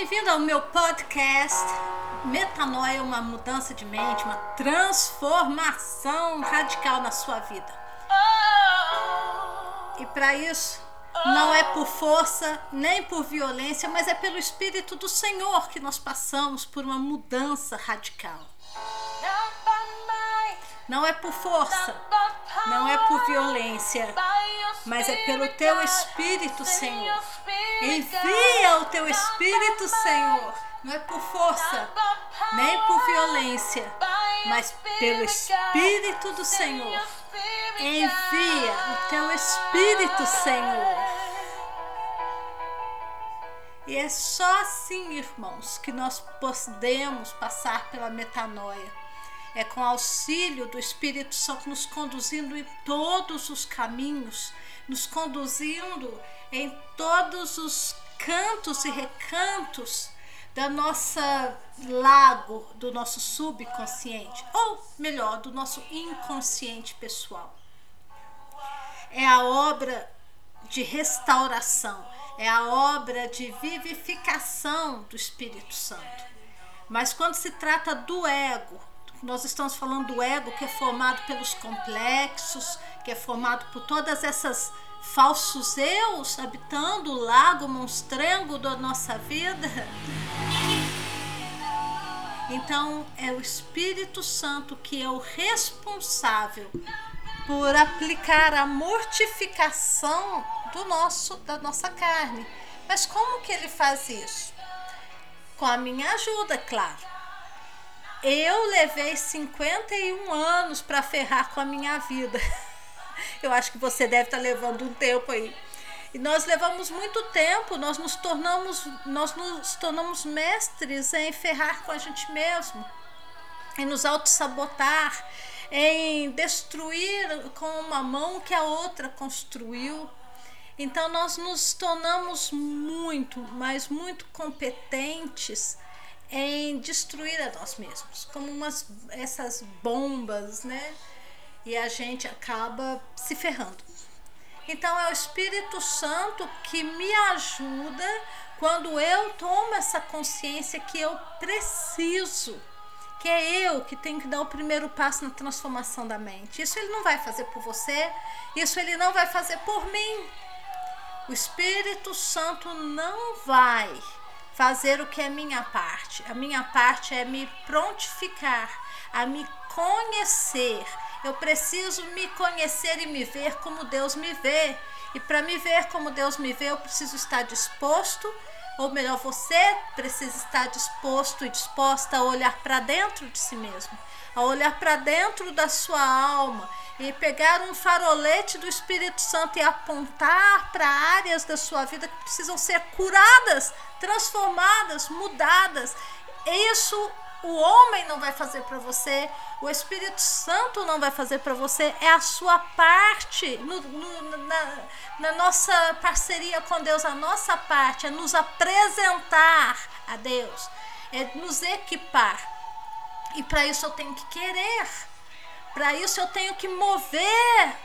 Bem-vindo ao meu podcast. Metanoia é uma mudança de mente, uma transformação radical na sua vida. E para isso, não é por força nem por violência, mas é pelo Espírito do Senhor que nós passamos por uma mudança radical. Não é por força, não é por violência, mas é pelo teu Espírito, Senhor. Envia o teu Espírito, Senhor. Não é por força, nem por violência, mas pelo Espírito do Senhor. Envia o teu Espírito, Senhor. E é só assim, irmãos, que nós podemos passar pela metanoia é com auxílio do Espírito Santo nos conduzindo em todos os caminhos, nos conduzindo em todos os cantos e recantos da nossa lago, do nosso subconsciente, ou melhor, do nosso inconsciente pessoal. É a obra de restauração, é a obra de vivificação do Espírito Santo. Mas quando se trata do ego, nós estamos falando do ego que é formado pelos complexos, que é formado por todas essas falsos eus habitando o lago monstrengo da nossa vida. Então é o Espírito Santo que é o responsável por aplicar a mortificação do nosso da nossa carne. Mas como que ele faz isso? Com a minha ajuda, claro. Eu levei 51 anos para ferrar com a minha vida. Eu acho que você deve estar tá levando um tempo aí. E nós levamos muito tempo, nós nos tornamos, nós nos tornamos mestres em ferrar com a gente mesmo, em nos auto-sabotar, em destruir com uma mão que a outra construiu. Então nós nos tornamos muito, mas muito competentes em destruir a nós mesmos, como umas essas bombas, né? E a gente acaba se ferrando. Então é o Espírito Santo que me ajuda quando eu tomo essa consciência que eu preciso, que é eu que tenho que dar o primeiro passo na transformação da mente. Isso ele não vai fazer por você, isso ele não vai fazer por mim. O Espírito Santo não vai fazer o que é minha parte. A minha parte é me prontificar, a me conhecer. Eu preciso me conhecer e me ver como Deus me vê. E para me ver como Deus me vê, eu preciso estar disposto, ou melhor, você precisa estar disposto e disposta a olhar para dentro de si mesmo, a olhar para dentro da sua alma e pegar um farolete do Espírito Santo e apontar para áreas da sua vida que precisam ser curadas, transformadas, mudadas. Isso o homem não vai fazer para você, o Espírito Santo não vai fazer para você, é a sua parte no, no, na, na nossa parceria com Deus, a nossa parte é nos apresentar a Deus, é nos equipar. E para isso eu tenho que querer. Para isso eu tenho que mover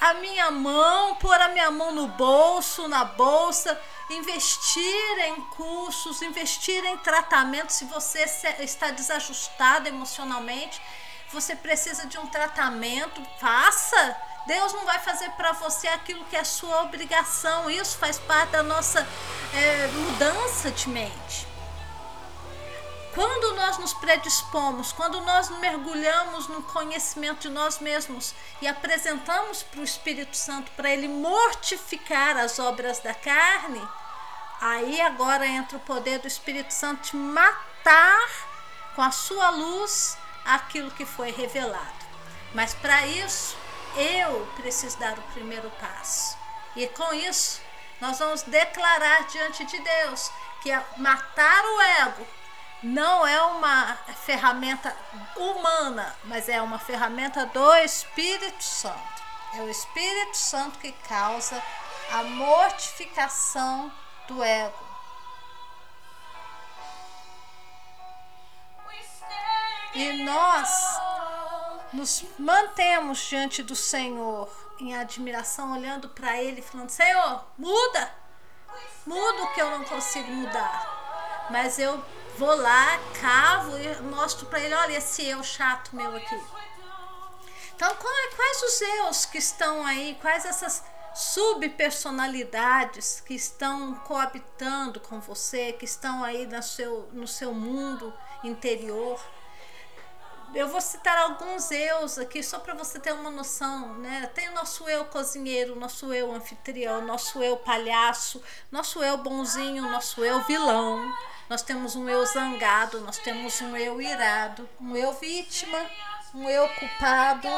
a minha mão, pôr a minha mão no bolso, na bolsa, investir em cursos, investir em tratamento. Se você está desajustado emocionalmente, você precisa de um tratamento, faça. Deus não vai fazer para você aquilo que é sua obrigação. Isso faz parte da nossa é, mudança de mente. Quando nós nos predispomos, quando nós mergulhamos no conhecimento de nós mesmos e apresentamos para o Espírito Santo para ele mortificar as obras da carne, aí agora entra o poder do Espírito Santo de matar com a sua luz aquilo que foi revelado. Mas para isso, eu preciso dar o primeiro passo. E com isso, nós vamos declarar diante de Deus que é matar o ego não é uma ferramenta humana, mas é uma ferramenta do Espírito Santo. É o Espírito Santo que causa a mortificação do ego. E nós nos mantemos diante do Senhor em admiração, olhando para Ele, falando: Senhor, muda, muda o que eu não consigo mudar mas eu vou lá, cavo e mostro para ele, olha esse eu chato meu aqui. Então, quais os eus que estão aí, quais essas subpersonalidades que estão coabitando com você, que estão aí no seu, no seu mundo interior? Eu vou citar alguns eus aqui só para você ter uma noção, né? Tem o nosso eu cozinheiro, nosso eu anfitrião, nosso eu palhaço, nosso eu bonzinho, nosso eu vilão. Nós temos um eu zangado, nós temos um eu irado, um eu vítima, um eu culpado,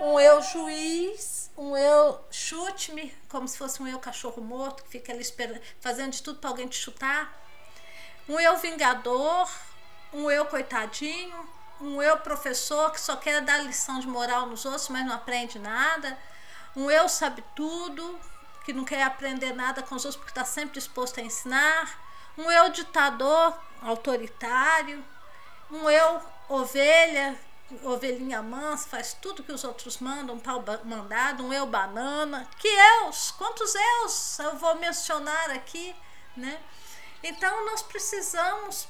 um eu juiz, um eu chute-me, como se fosse um eu cachorro morto que fica ali esperando, fazendo de tudo para alguém te chutar. Um eu vingador, um eu coitadinho, um eu professor que só quer dar lição de moral nos outros, mas não aprende nada, um eu sabe tudo, que não quer aprender nada com os outros porque está sempre disposto a ensinar, um eu ditador autoritário, um eu ovelha, ovelhinha mansa, faz tudo que os outros mandam, um pau mandado, um eu banana. Que eus? Quantos eus eu vou mencionar aqui, né? Então nós precisamos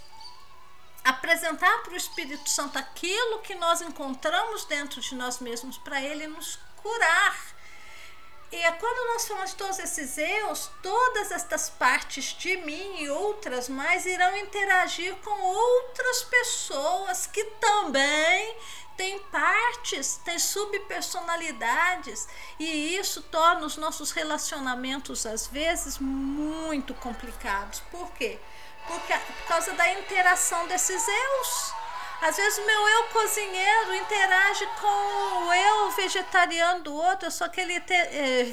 apresentar para o Espírito Santo aquilo que nós encontramos dentro de nós mesmos para ele nos curar. E é quando nós falamos todos esses eus, todas estas partes de mim e outras mais irão interagir com outras pessoas que também têm partes, têm subpersonalidades, e isso torna os nossos relacionamentos às vezes muito complicados. Por quê? Porque, por causa da interação desses eus. Às vezes o meu eu cozinheiro interage com o eu vegetariano do outro. Eu sou aquele, te, é,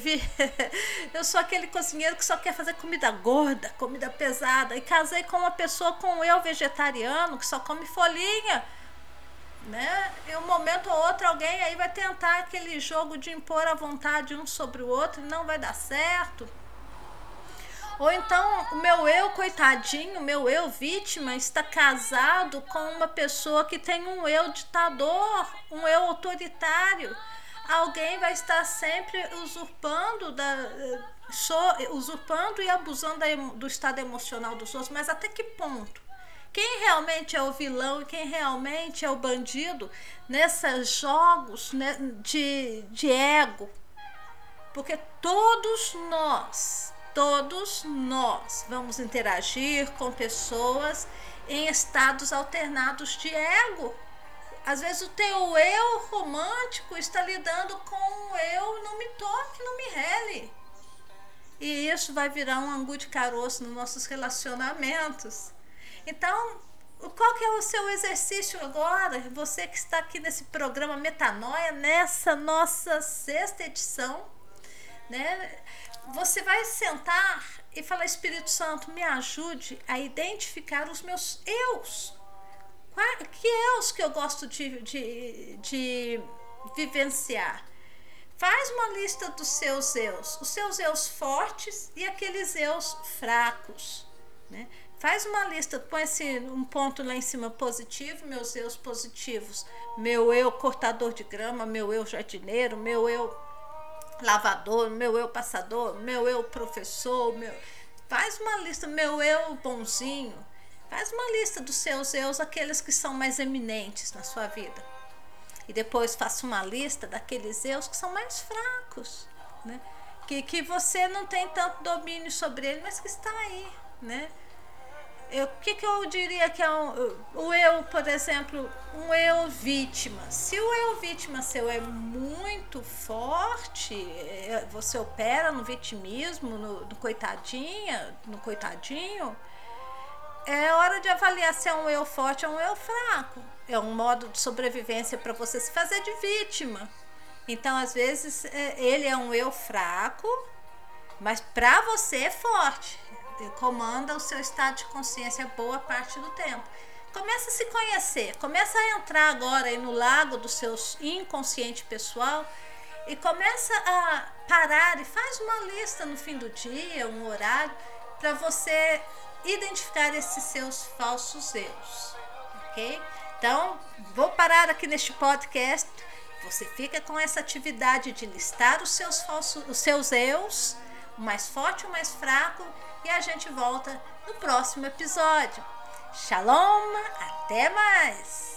eu sou aquele cozinheiro que só quer fazer comida gorda, comida pesada. E casei com uma pessoa com o eu vegetariano que só come folhinha. Né? E um momento ou outro alguém aí vai tentar aquele jogo de impor a vontade um sobre o outro e não vai dar certo. Ou então o meu eu, coitadinho, meu eu vítima, está casado com uma pessoa que tem um eu ditador, um eu autoritário. Alguém vai estar sempre usurpando, da, usurpando e abusando do estado emocional dos outros, mas até que ponto? Quem realmente é o vilão e quem realmente é o bandido nesses jogos né, de, de ego? Porque todos nós todos nós vamos interagir com pessoas em estados alternados de ego. Às vezes o teu eu romântico está lidando com o eu não me toque, não me rele. E isso vai virar um angu de caroço nos nossos relacionamentos. Então, qual que é o seu exercício agora? Você que está aqui nesse programa Metanoia, nessa nossa sexta edição, né? Você vai sentar e falar: Espírito Santo, me ajude a identificar os meus eus. Que eus que eu gosto de, de, de vivenciar? Faz uma lista dos seus eus, os seus eus fortes e aqueles eus fracos. Né? Faz uma lista, põe esse, um ponto lá em cima positivo, meus eus positivos. Meu eu cortador de grama, meu eu jardineiro, meu eu lavador, meu eu passador, meu eu professor, meu. Faz uma lista, meu eu bonzinho. Faz uma lista dos seus eus, aqueles que são mais eminentes na sua vida. E depois faça uma lista daqueles eus que são mais fracos, né? Que, que você não tem tanto domínio sobre ele, mas que está aí, né? O que, que eu diria que é um, o eu, por exemplo, um eu vítima? Se o eu vítima seu é muito forte, é, você opera no vitimismo, no, no coitadinha, no coitadinho, é hora de avaliar se é um eu forte ou um eu fraco. É um modo de sobrevivência para você se fazer de vítima. Então, às vezes, é, ele é um eu fraco, mas para você é forte comanda o seu estado de consciência boa parte do tempo. Começa a se conhecer, começa a entrar agora aí no lago do seu inconsciente pessoal e começa a parar e faz uma lista no fim do dia, um horário, para você identificar esses seus falsos erros, ok? Então, vou parar aqui neste podcast. Você fica com essa atividade de listar os seus falsos, os seus erros o mais forte o mais fraco, e a gente volta no próximo episódio. Shalom, até mais!